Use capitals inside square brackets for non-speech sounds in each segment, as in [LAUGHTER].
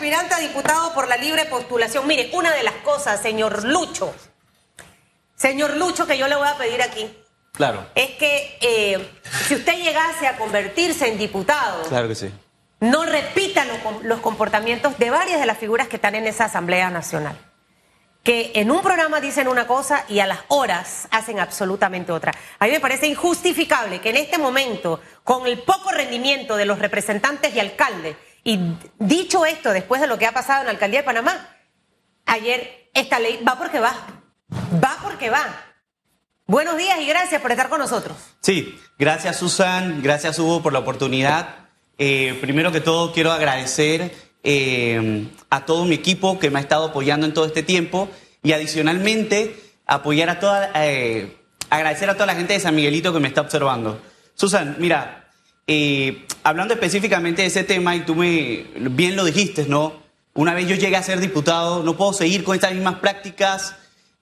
aspirante a diputado por la libre postulación. Mire, una de las cosas, señor Lucho, señor Lucho, que yo le voy a pedir aquí, Claro. es que eh, si usted llegase a convertirse en diputado, Claro que sí. no repita los, com- los comportamientos de varias de las figuras que están en esa Asamblea Nacional. Que en un programa dicen una cosa y a las horas hacen absolutamente otra. A mí me parece injustificable que en este momento, con el poco rendimiento de los representantes y alcaldes, y dicho esto después de lo que ha pasado en la alcaldía de Panamá, ayer esta ley va porque va. Va porque va. Buenos días y gracias por estar con nosotros. Sí, gracias Susan, gracias Hugo por la oportunidad. Eh, primero que todo quiero agradecer eh, a todo mi equipo que me ha estado apoyando en todo este tiempo y adicionalmente apoyar a toda, eh, agradecer a toda la gente de San Miguelito que me está observando. Susan, mira, eh, hablando específicamente de ese tema y tú me bien lo dijiste, ¿no? Una vez yo llegué a ser diputado, no puedo seguir con estas mismas prácticas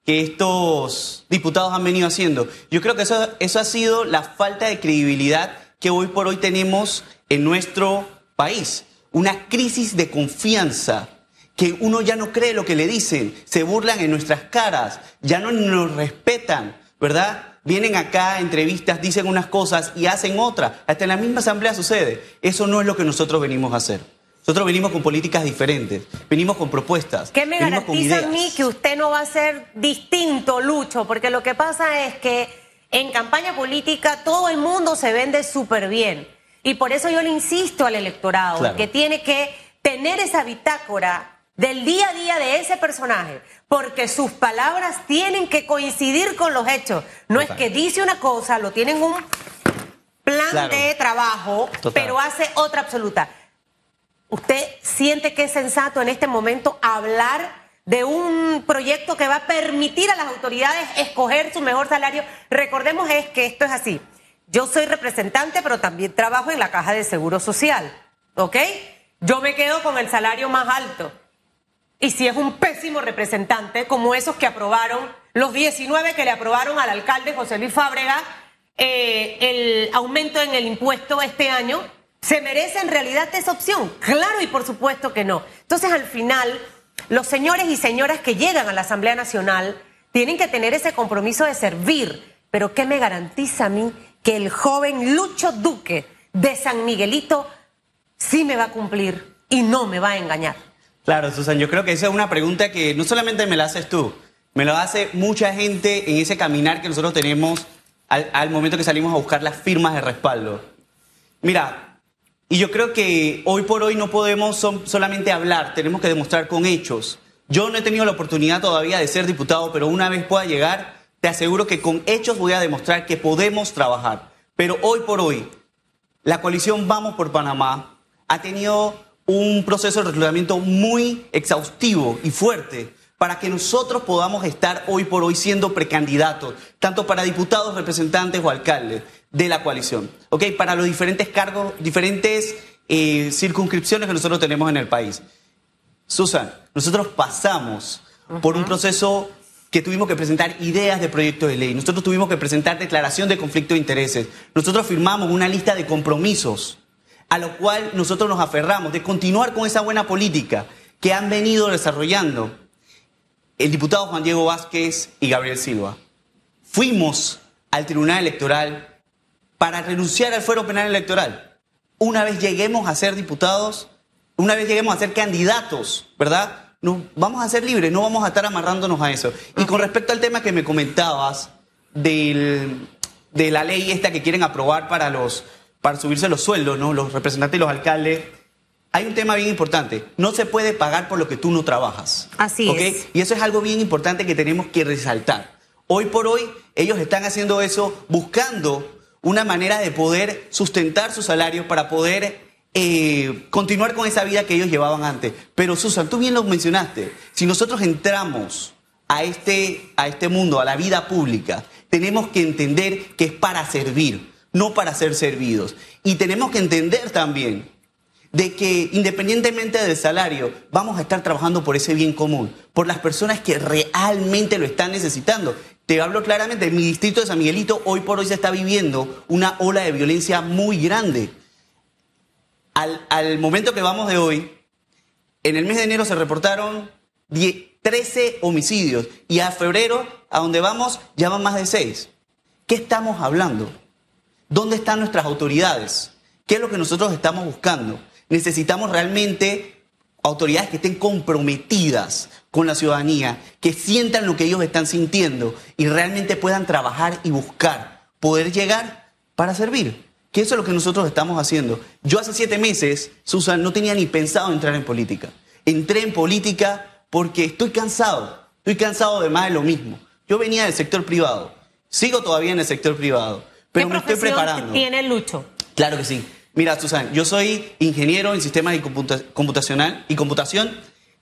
que estos diputados han venido haciendo. Yo creo que eso, eso ha sido la falta de credibilidad que hoy por hoy tenemos en nuestro país. Una crisis de confianza, que uno ya no cree lo que le dicen, se burlan en nuestras caras, ya no nos respetan, ¿verdad? Vienen acá a entrevistas, dicen unas cosas y hacen otras. Hasta en la misma asamblea sucede. Eso no es lo que nosotros venimos a hacer. Nosotros venimos con políticas diferentes, venimos con propuestas. ¿Qué me garantiza a mí que usted no va a ser distinto, Lucho? Porque lo que pasa es que en campaña política todo el mundo se vende súper bien. Y por eso yo le insisto al electorado Claro. que tiene que tener esa bitácora del día a día de ese personaje, porque sus palabras tienen que coincidir con los hechos. No es que dice una cosa, lo tienen un plan Claro. de trabajo, Total. pero hace otra absoluta. ¿Usted siente que es sensato en este momento hablar de un proyecto que va a permitir a las autoridades escoger su mejor salario? Recordemos es que esto es así. Yo soy representante, pero también trabajo en la caja de seguro social, ¿ok? Yo me quedo con el salario más alto. Y si es un pésimo representante, como esos que aprobaron, los 19 que le aprobaron al alcalde José Luis Fábrega, eh, el aumento en el impuesto este año, ¿se merece en realidad esa opción? Claro y por supuesto que no. Entonces al final, los señores y señoras que llegan a la Asamblea Nacional tienen que tener ese compromiso de servir. Pero ¿qué me garantiza a mí que el joven Lucho Duque de San Miguelito sí me va a cumplir y no me va a engañar? Claro, Susan, yo creo que esa es una pregunta que no solamente me la haces tú, me la hace mucha gente en ese caminar que nosotros tenemos al, momento que salimos a buscar las firmas de respaldo. Mira, y yo creo que hoy por hoy no podemos solamente hablar, tenemos que demostrar con hechos. Yo no he tenido la oportunidad todavía de ser diputado, pero una vez pueda llegar, te aseguro que con hechos voy a demostrar que podemos trabajar. Pero hoy por hoy, la coalición Vamos por Panamá ha tenido un proceso de reclutamiento muy exhaustivo y fuerte para que nosotros podamos estar hoy por hoy siendo precandidatos, tanto para diputados, representantes o alcaldes de la coalición, ¿ok? Para los diferentes cargos, diferentes eh, circunscripciones que nosotros tenemos en el país. Susan, nosotros pasamos por un proceso que tuvimos que presentar ideas de proyectos de ley, nosotros tuvimos que presentar declaración de conflicto de intereses, nosotros firmamos una lista de compromisos a lo cual nosotros nos aferramos de continuar con esa buena política que han venido desarrollando el diputado Juan Diego Vázquez y Gabriel Silva. Fuimos al Tribunal Electoral para renunciar al fuero penal electoral. Una vez lleguemos a ser diputados, una vez lleguemos a ser candidatos, ¿verdad? Nos vamos a ser libres, no vamos a estar amarrándonos a eso. Y con respecto al tema que me comentabas del- de la ley esta que quieren aprobar para los para subirse los sueldos, ¿no? Los representantes y los alcaldes. Hay un tema bien importante. No se puede pagar por lo que tú no trabajas. Así es. Y eso es algo bien importante que tenemos que resaltar. Hoy por hoy ellos están haciendo eso buscando una manera de poder sustentar su salario para poder eh, continuar con esa vida que ellos llevaban antes. Pero Susan, tú bien lo mencionaste, si nosotros entramos a este, a este mundo, a la vida pública, tenemos que entender que es para servir, no para ser servidos. Y tenemos que entender también de que independientemente del salario, vamos a estar trabajando por ese bien común, por las personas que realmente lo están necesitando. Te hablo claramente, en mi distrito de San Miguelito hoy por hoy se está viviendo una ola de violencia muy grande. Al, al momento que vamos de hoy, en el mes de enero se reportaron 13 homicidios y a febrero, a donde vamos, ya van más de 6. ¿Qué estamos hablando? ¿Dónde están nuestras autoridades? ¿Qué es lo que nosotros estamos buscando? Necesitamos realmente autoridades que estén comprometidas con la ciudadanía, que sientan lo que ellos están sintiendo y realmente puedan trabajar y buscar poder llegar para servir. Que eso es lo que nosotros estamos haciendo. Yo hace siete meses, Susan, no tenía ni pensado entrar en política. Entré en política porque estoy cansado. Estoy cansado de más de lo mismo. Yo venía del sector privado. Sigo todavía en el sector privado. Pero me estoy preparando. tiene Lucho? Claro que sí. Mira, Susan, yo soy ingeniero en sistemas de computacional y computación.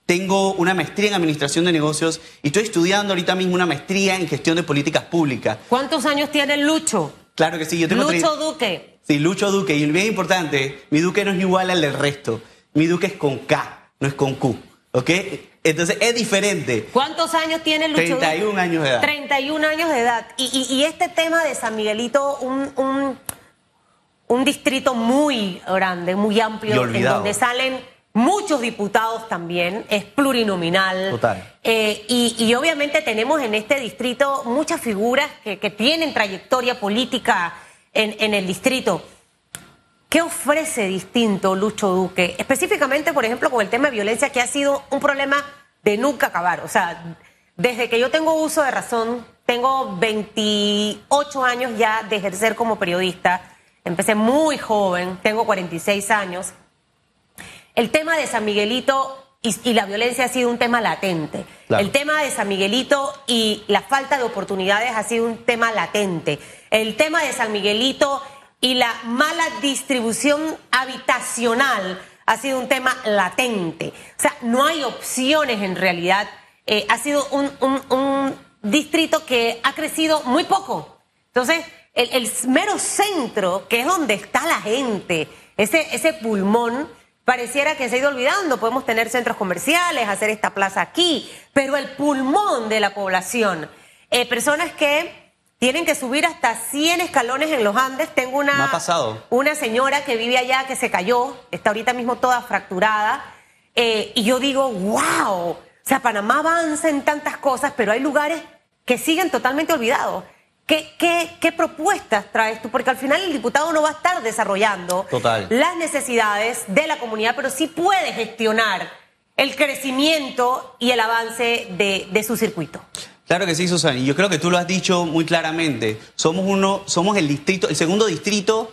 Tengo una maestría en administración de negocios y estoy estudiando ahorita mismo una maestría en gestión de políticas públicas. ¿Cuántos años tiene Lucho? Claro que sí, yo tengo Lucho Duque. Sí, Lucho Duque. Y bien importante, mi Duque no es igual al del resto. Mi Duque es con K, no es con Q. ¿Ok? Entonces es diferente. ¿Cuántos años tiene Lucho? 31 años de edad. 31 años de edad. Y, este tema de San Miguelito, un, un, distrito muy grande, muy amplio, en donde salen muchos diputados también, es plurinominal. Total. Eh, y, obviamente tenemos en este distrito muchas figuras que, tienen trayectoria política en, en el distrito. ¿Qué ofrece distinto Lucho Duque? Específicamente, por ejemplo, con el tema de violencia, que ha sido un problema de nunca acabar. O sea, desde que yo tengo uso de razón, tengo 28 años ya de ejercer como periodista. Empecé muy joven, tengo 46 años. El tema de San Miguelito y, la violencia ha sido un tema latente. El tema de San Miguelito y la falta de oportunidades ha sido un tema latente. El tema de San Miguelito y la mala distribución habitacional ha sido un tema latente. O sea, no hay opciones en realidad. Eh, ha sido un, distrito que ha crecido muy poco. Entonces, el, mero centro, que es donde está la gente, ese, ese pulmón, pareciera que se ha ido olvidando. Podemos tener centros comerciales, hacer esta plaza aquí, pero el pulmón de la población, eh, personas que tienen que subir hasta 100 escalones en los Andes. Tengo una, una señora que vive allá que se cayó, está ahorita mismo toda fracturada. Eh, y yo digo, wow, o sea, Panamá avanza en tantas cosas, pero hay lugares que siguen totalmente olvidados. ¿Qué, qué, qué propuestas traes tú? Porque al final el diputado no va a estar desarrollando las necesidades de la comunidad, pero sí puede gestionar el crecimiento y el avance de, de su circuito. Claro que sí, Susana. Y yo creo que tú lo has dicho muy claramente. Somos uno, somos el distrito, el segundo distrito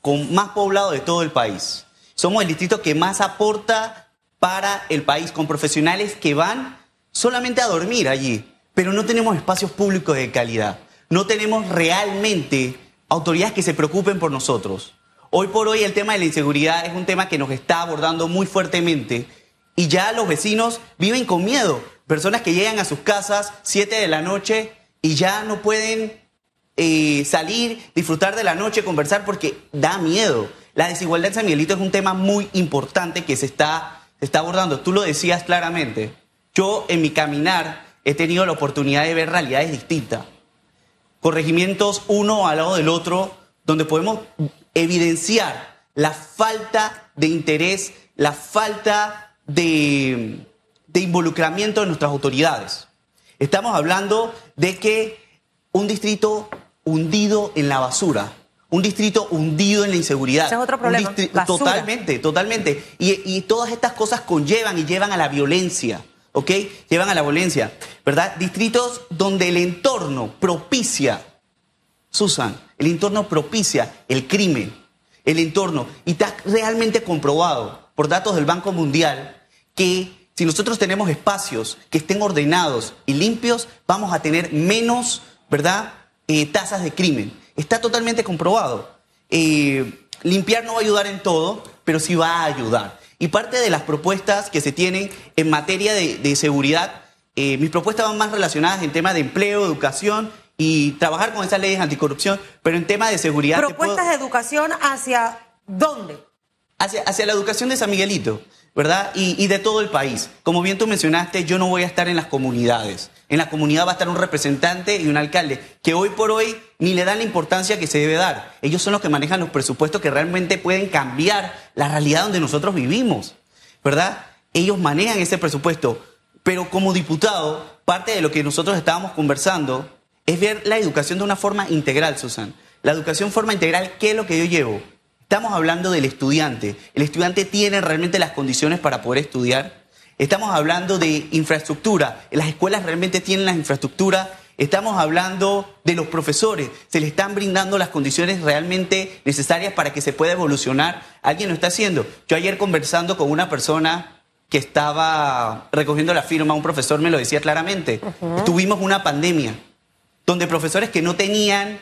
con más poblado de todo el país. Somos el distrito que más aporta para el país, con profesionales que van solamente a dormir allí, pero no tenemos espacios públicos de calidad. No tenemos realmente autoridades que se preocupen por nosotros. Hoy por hoy el tema de la inseguridad es un tema que nos está abordando muy fuertemente y ya los vecinos viven con miedo personas que llegan a sus casas 7 de la noche y ya no pueden eh, salir, disfrutar de la noche, conversar porque da miedo. La desigualdad en San Miguelito es un tema muy importante que se está, se está abordando. Tú lo decías claramente. Yo en mi caminar he tenido la oportunidad de ver realidades distintas. Corregimientos uno al lado del otro, donde podemos evidenciar la falta de interés, la falta de, de involucramiento de nuestras autoridades. Estamos hablando de que un distrito hundido en la basura, un distrito hundido en la inseguridad. Ese es otro problema. Totalmente, totalmente. Y, todas estas cosas conllevan y llevan a la violencia, ¿ok? Llevan a la violencia, ¿verdad? Distritos donde el entorno propicia, Susan, el entorno propicia el crimen, el entorno. Y está realmente comprobado por datos del Banco Mundial que si nosotros tenemos espacios que estén ordenados y limpios, vamos a tener menos, ¿verdad?, eh, tasas de crimen. Está totalmente comprobado. Eh, limpiar no va a ayudar en todo, pero sí va a ayudar. Y parte de las propuestas que se tienen en materia de, seguridad, eh, mis propuestas van más relacionadas en temas de empleo, educación y trabajar con esas leyes anticorrupción, pero en temas de seguridad... ¿Propuestas de educación hacia dónde? Hacia, hacia la educación de San Miguelito. ¿Verdad? Y, de todo el país. Como bien tú mencionaste, yo no voy a estar en las comunidades. En la comunidad va a estar un representante y un alcalde, que hoy por hoy ni le dan la importancia que se debe dar. Ellos son los que manejan los presupuestos que realmente pueden cambiar la realidad donde nosotros vivimos, ¿verdad? ellos manejan ese presupuesto. Pero como diputado, parte de lo que nosotros estábamos conversando es ver la educación de una forma integral, Susan. La educación forma integral, ¿qué es lo que yo llevo? Estamos hablando del estudiante. ¿El estudiante tiene realmente las condiciones para poder estudiar? Estamos hablando de infraestructura. ¿Las escuelas realmente tienen la infraestructura? Estamos hablando de los profesores. ¿Se le están brindando las condiciones realmente necesarias para que se pueda evolucionar? ¿Alguien lo está haciendo? Yo ayer conversando con una persona que estaba recogiendo la firma, un profesor me lo decía claramente. Tuvimos una pandemia donde profesores que no tenían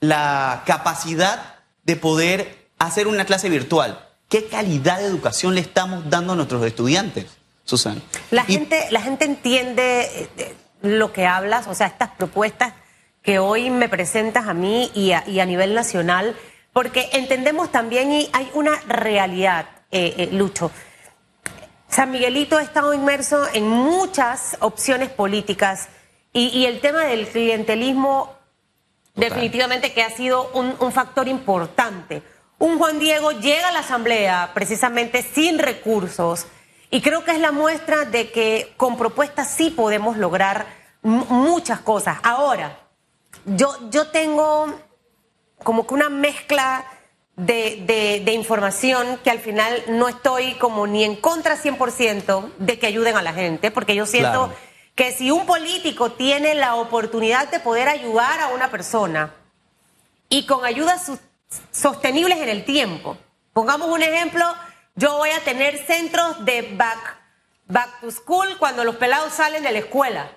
la capacidad de poder hacer una clase virtual. ¿Qué calidad de educación le estamos dando a nuestros estudiantes, Susana? La, gente, la gente entiende eh, lo que hablas, o sea, estas propuestas que hoy me presentas a mí y a, nivel nacional, porque entendemos también y hay una realidad, eh, eh, Lucho. San Miguelito ha estado inmerso en muchas opciones políticas y, el tema del clientelismo definitivamente que ha sido un, factor importante. Un Juan Diego llega a la Asamblea precisamente sin recursos y creo que es la muestra de que con propuestas sí podemos lograr muchas cosas. Ahora, yo, yo tengo como que una mezcla de, información que al final no estoy como ni en contra 100% de que ayuden a la gente, porque yo siento que si un político tiene la oportunidad de poder ayudar a una persona y con ayudas sostenibles en el tiempo, pongamos un ejemplo, yo voy a tener centros de back, back to school cuando los pelados salen de la escuela.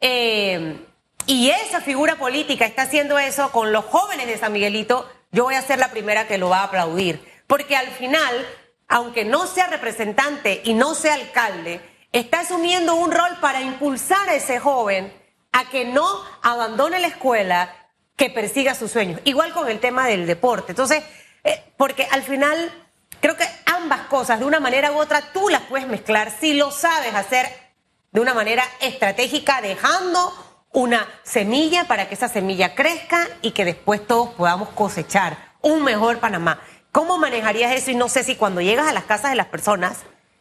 Eh, y esa figura política está haciendo eso con los jóvenes de San Miguelito, yo voy a ser la primera que lo va a aplaudir. Porque al final, aunque no sea representante y no sea alcalde, está asumiendo un rol para impulsar a ese joven a que no abandone la escuela, que persiga sus sueños. Igual con el tema del deporte. Entonces, eh, porque al final creo que ambas cosas, de una manera u otra, tú las puedes mezclar si lo sabes hacer de una manera estratégica, dejando una semilla para que esa semilla crezca y que después todos podamos cosechar un mejor Panamá. ¿Cómo manejarías eso? Y no sé si cuando llegas a las casas de las personas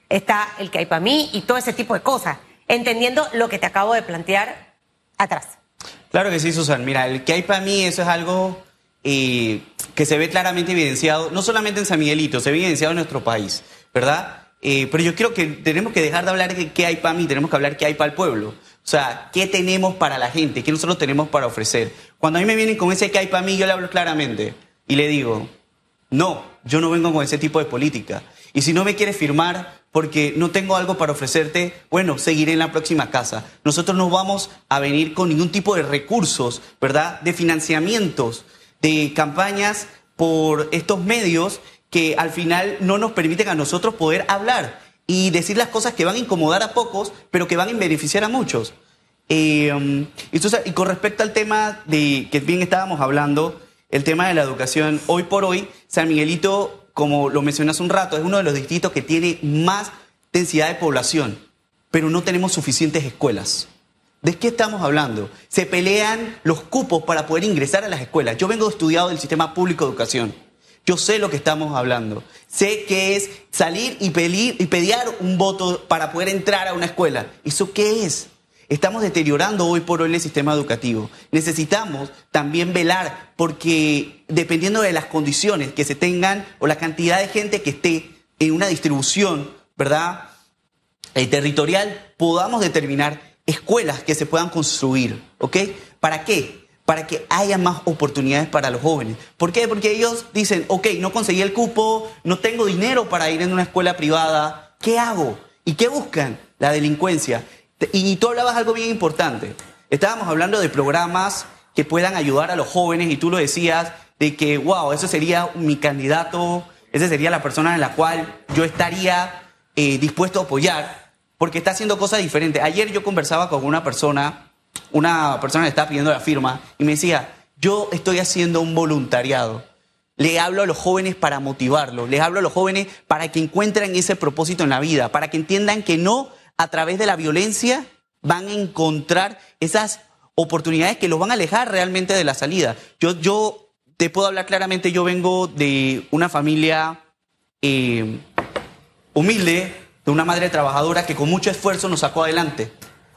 está el que hay para mí y todo ese tipo de cosas, entendiendo lo que te acabo de plantear atrás. Claro que sí, Susan. Mira, el que hay para mí, eso es algo eh, que se ve claramente evidenciado, no solamente en San Miguelito, se ve evidenciado en nuestro país, ¿verdad? Eh, pero yo creo que tenemos que dejar de hablar de qué hay para mí, tenemos que hablar qué hay para el pueblo. O sea, ¿qué tenemos para la gente? ¿Qué nosotros tenemos para ofrecer? Cuando a mí me vienen con ese que hay para mí, yo le hablo claramente y le digo, no, yo no vengo con ese tipo de política. Y si no me quieres firmar porque no tengo algo para ofrecerte, bueno, seguiré en la próxima casa. Nosotros no vamos a venir con ningún tipo de recursos, ¿verdad? De financiamientos, de campañas por estos medios que al final no nos permiten a nosotros poder hablar y decir las cosas que van a incomodar a pocos, pero que van a beneficiar a muchos. Eh, y con respecto al tema de que bien estábamos hablando, el tema de la educación, hoy por hoy, San Miguelito, como lo mencioné hace un rato, es uno de los distritos que tiene más densidad de población, pero no tenemos suficientes escuelas. ¿De qué estamos hablando? Se pelean los cupos para poder ingresar a las escuelas. Yo vengo estudiado del sistema público de educación. Yo sé lo que estamos hablando. Sé que es salir y pedir, y pediar un voto para poder entrar a una escuela. ¿Eso qué es? Estamos deteriorando hoy por hoy el sistema educativo. Necesitamos también velar porque dependiendo de las condiciones que se tengan o la cantidad de gente que esté en una distribución, ¿verdad? Eh, territorial, podamos determinar escuelas que se puedan construir, ¿ok? ¿Para qué? para que haya más oportunidades para los jóvenes. ¿Por qué? Porque ellos dicen, ok, no conseguí el cupo, no tengo dinero para ir en una escuela privada, ¿qué hago? ¿Y qué buscan? La delincuencia. Y tú hablabas algo bien importante. Estábamos hablando de programas que puedan ayudar a los jóvenes y tú lo decías de que, wow, eso sería mi candidato, esa sería la persona en la cual yo estaría eh, dispuesto a apoyar, porque está haciendo cosas diferentes. Ayer yo conversaba con una persona una persona le estaba pidiendo la firma y me decía, yo estoy haciendo un voluntariado. Le hablo a los jóvenes para motivarlos, les hablo a los jóvenes para que encuentren ese propósito en la vida, para que entiendan que no a través de la violencia van a encontrar esas oportunidades que los van a alejar realmente de la salida. Yo, yo te puedo hablar claramente, yo vengo de una familia eh, humilde, de una madre trabajadora que con mucho esfuerzo nos sacó adelante.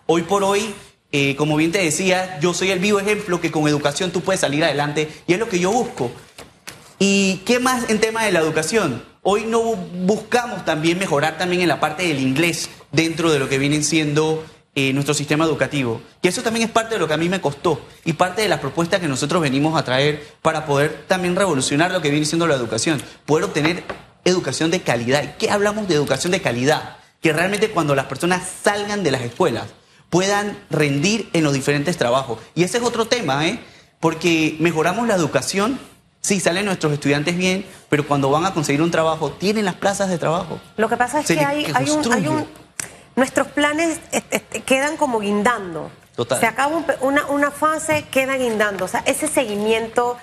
Hoy por hoy, eh, como bien te decía, yo soy el vivo ejemplo que con educación tú puedes salir adelante y es lo que yo busco. ¿Y qué más en tema de la educación? Hoy no buscamos también mejorar también en la parte del inglés dentro de lo que vienen siendo eh, nuestro sistema educativo. Y eso también es parte de lo que a mí me costó y parte de las propuestas que nosotros venimos a traer para poder también revolucionar lo que viene siendo la educación, poder obtener educación de calidad. ¿Y qué hablamos de educación de calidad? Que realmente cuando las personas salgan de las escuelas puedan rendir en los diferentes trabajos. Y ese es otro tema, ¿eh? Porque mejoramos la educación Sí, salen nuestros estudiantes bien, pero cuando van a conseguir un trabajo, tienen las plazas de trabajo. Lo que pasa es que hay, un, Nuestros planes quedan como guindando. Se acaba una, una fase, queda guindando. O sea, ese seguimiento.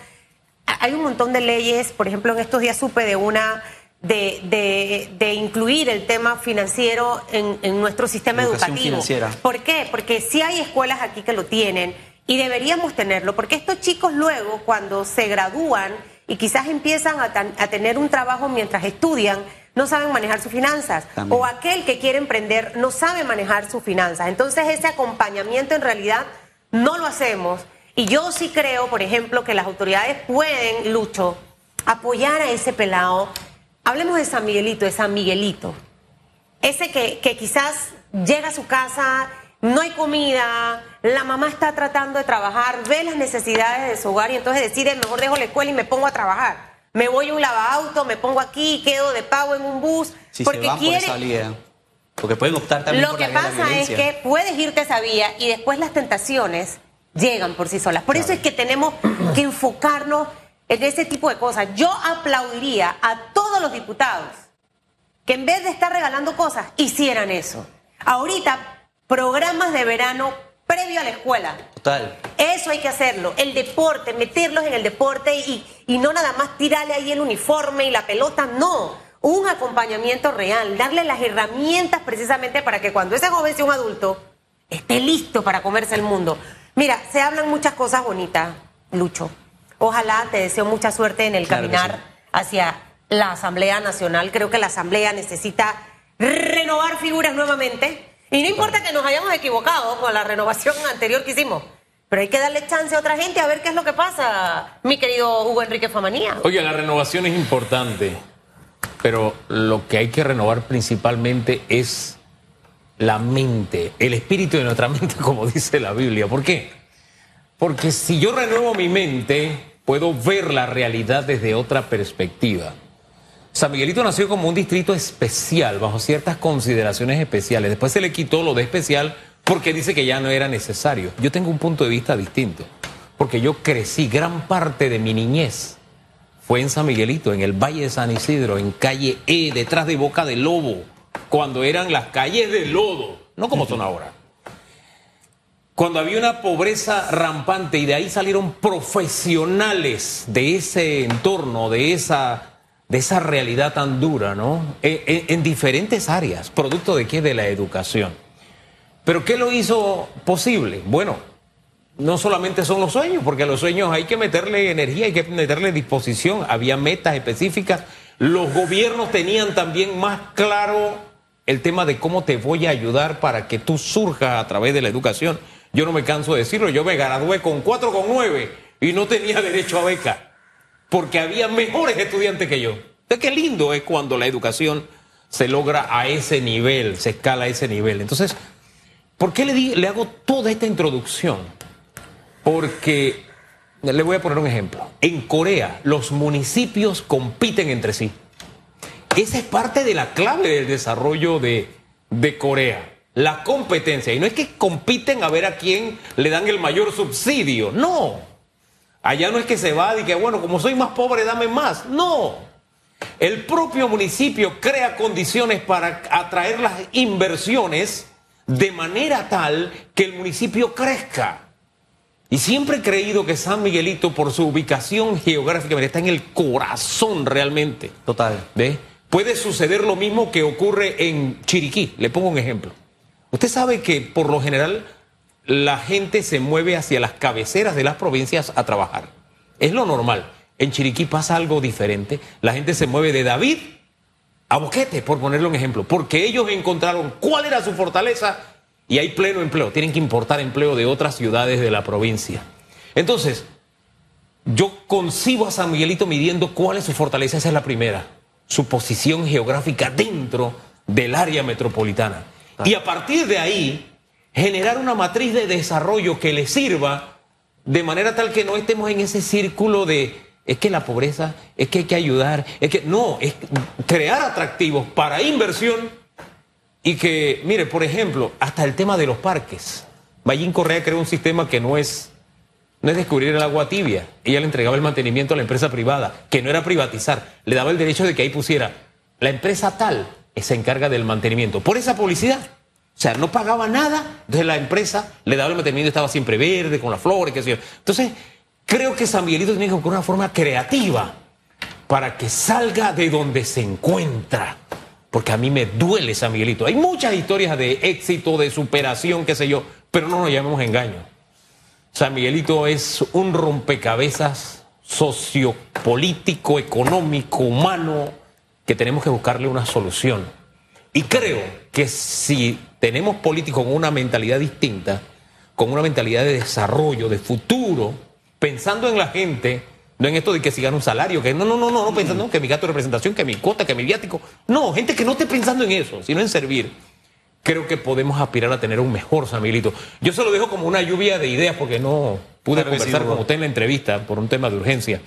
Hay un montón de leyes, por ejemplo, en estos días supe de una de, de, incluir el tema financiero en, en nuestro sistema educativo. Financiera. ¿Por qué? Porque sí hay escuelas aquí que lo tienen y deberíamos tenerlo, porque estos chicos luego, cuando se gradúan y quizás empiezan a, a tener un trabajo mientras estudian, no saben manejar sus finanzas. O aquel que quiere emprender no sabe manejar sus finanzas. Entonces ese acompañamiento en realidad no lo hacemos. Y yo sí creo, por ejemplo, que las autoridades pueden, Lucho, apoyar a ese pelado. Hablemos de San Miguelito, de San Miguelito. Ese que, que quizás llega a su casa, no hay comida, la mamá está tratando de trabajar, ve las necesidades de su hogar y entonces decide, mejor dejo la escuela y me pongo a trabajar me voy a un lavauto, me pongo aquí, quedo de pago en un bus. porque quiere... Porque pueden optar también Lo que pasa es que puedes irte a esa vía y después las tentaciones llegan por sí solas. Por eso es que tenemos que enfocarnos en ese tipo de cosas. Yo aplaudiría a todos los diputados que en vez de estar regalando cosas, hicieran eso. Ahorita, programas de verano previo a la escuela. Total. Eso hay que hacerlo. El deporte, meterlos en el deporte y, y no nada más tirarle ahí el uniforme y la pelota, no. Un acompañamiento real, darle las herramientas precisamente para que cuando ese joven sea un adulto, esté listo para comerse el mundo. Mira, se hablan muchas cosas bonitas, Lucho. Ojalá te deseo mucha suerte en el caminar hacia la Asamblea Nacional. Creo que la Asamblea necesita renovar figuras nuevamente y no importa que nos hayamos equivocado con la renovación anterior que hicimos. Pero hay que darle chance a otra gente a ver qué es lo que pasa, mi querido Hugo Enrique Famanía. Oye, la renovación es importante, pero lo que hay que renovar principalmente es la mente, el espíritu de nuestra [LAUGHS] mente, como dice la Biblia. ¿Por qué? Porque si yo renuevo mi mente, puedo ver la realidad desde otra perspectiva. San Miguelito nació como un distrito especial, bajo ciertas consideraciones especiales. Después se le quitó lo de especial porque dice que ya no era necesario. Yo tengo un punto de vista distinto, porque yo crecí gran parte de mi niñez. Fue en San Miguelito, en el Valle de San Isidro, en calle E, detrás de Boca del Lobo, cuando eran las calles de lodo, no como son ahora. Cuando había una pobreza rampante y de ahí salieron profesionales de ese entorno, de esa de esa realidad tan dura, ¿no? En, diferentes áreas, producto de qué? De la educación. Pero ¿qué lo hizo posible? Bueno, no solamente son los sueños, porque a los sueños hay que meterle energía, hay que meterle disposición, había metas específicas. Los gobiernos tenían también más claro el tema de cómo te voy a ayudar para que tú surjas a través de la educación. Yo no me canso de decirlo, yo me gradué con 4,9 y no tenía derecho a beca porque había mejores estudiantes que yo. De qué lindo es cuando la educación se logra a ese nivel, se escala a ese nivel. Entonces, ¿por qué le, hago toda esta introducción? Porque, le voy a poner un ejemplo. En Corea, los municipios compiten entre sí. Esa es parte de la clave del desarrollo de, de Corea. La competencia. Y no es que compiten a ver a quién le dan el mayor subsidio. No Allá no es que se va y que, bueno, como soy más pobre, dame más. No. El propio municipio crea condiciones para atraer las inversiones de manera tal que el municipio crezca. Y siempre he creído que San Miguelito, por su ubicación geográfica, está en el corazón realmente. Total. ¿Ve? Puede suceder lo mismo que ocurre en Chiriquí. Le pongo un ejemplo. Usted sabe que por lo general la gente se mueve hacia las cabeceras de las provincias a trabajar. Es lo normal. En Chiriquí pasa algo diferente. La gente se mueve de David a Boquete, por ponerlo en ejemplo, porque ellos encontraron cuál era su fortaleza y hay pleno empleo. Tienen que importar empleo de otras ciudades de la provincia. Entonces, yo concibo a San Miguelito midiendo cuál es su fortaleza, esa es la primera, su posición geográfica dentro del área metropolitana. Y a partir de ahí, generar una matriz de desarrollo que le sirva de manera tal que no estemos en ese círculo de es que la pobreza, es que hay que ayudar, es que no, es crear atractivos para inversión y que, mire, por ejemplo, hasta el tema de los parques. Ballín Correa creó un sistema que no es no es descubrir el agua tibia. Ella le entregaba el mantenimiento a la empresa privada, que no era privatizar. Le daba el derecho de que ahí pusiera la empresa tal se encarga del mantenimiento. Por esa publicidad. O sea, no pagaba nada, entonces la empresa le daba el mantenimiento, estaba siempre verde, con las flores, qué sé yo. Entonces, creo que San Miguelito tiene que buscar una forma creativa para que salga de donde se encuentra. Porque a mí me duele San Miguelito. Hay muchas historias de éxito, de superación, qué sé yo, pero no nos llamemos engaño. San Miguelito es un rompecabezas sociopolítico, económico, humano, que tenemos que buscarle una solución. Y creo que si tenemos políticos con una mentalidad distinta, con una mentalidad de desarrollo, de futuro, pensando en la gente, no en esto de que sigan un salario, que no, no, no, no, no pensando que mi gasto de representación, que mi cuota, que mi viático. No, gente que no esté pensando en eso, sino en servir creo que podemos aspirar a tener un mejor San Miguelito. Yo se lo dejo como una lluvia de ideas porque no pude conversar con usted en la entrevista por un tema de urgencia.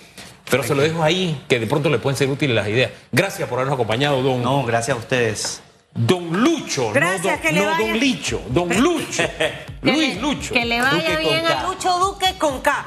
Pero se lo dejo ahí, que de pronto le pueden ser útiles las ideas. Gracias por habernos acompañado, don. No, gracias a ustedes. Don Lucho, Gracias, no, que le no vaya- Don Licho, Don Lucho. [LAUGHS] Luis Lucho. Que le vaya Duque bien a Lucho Duque con K.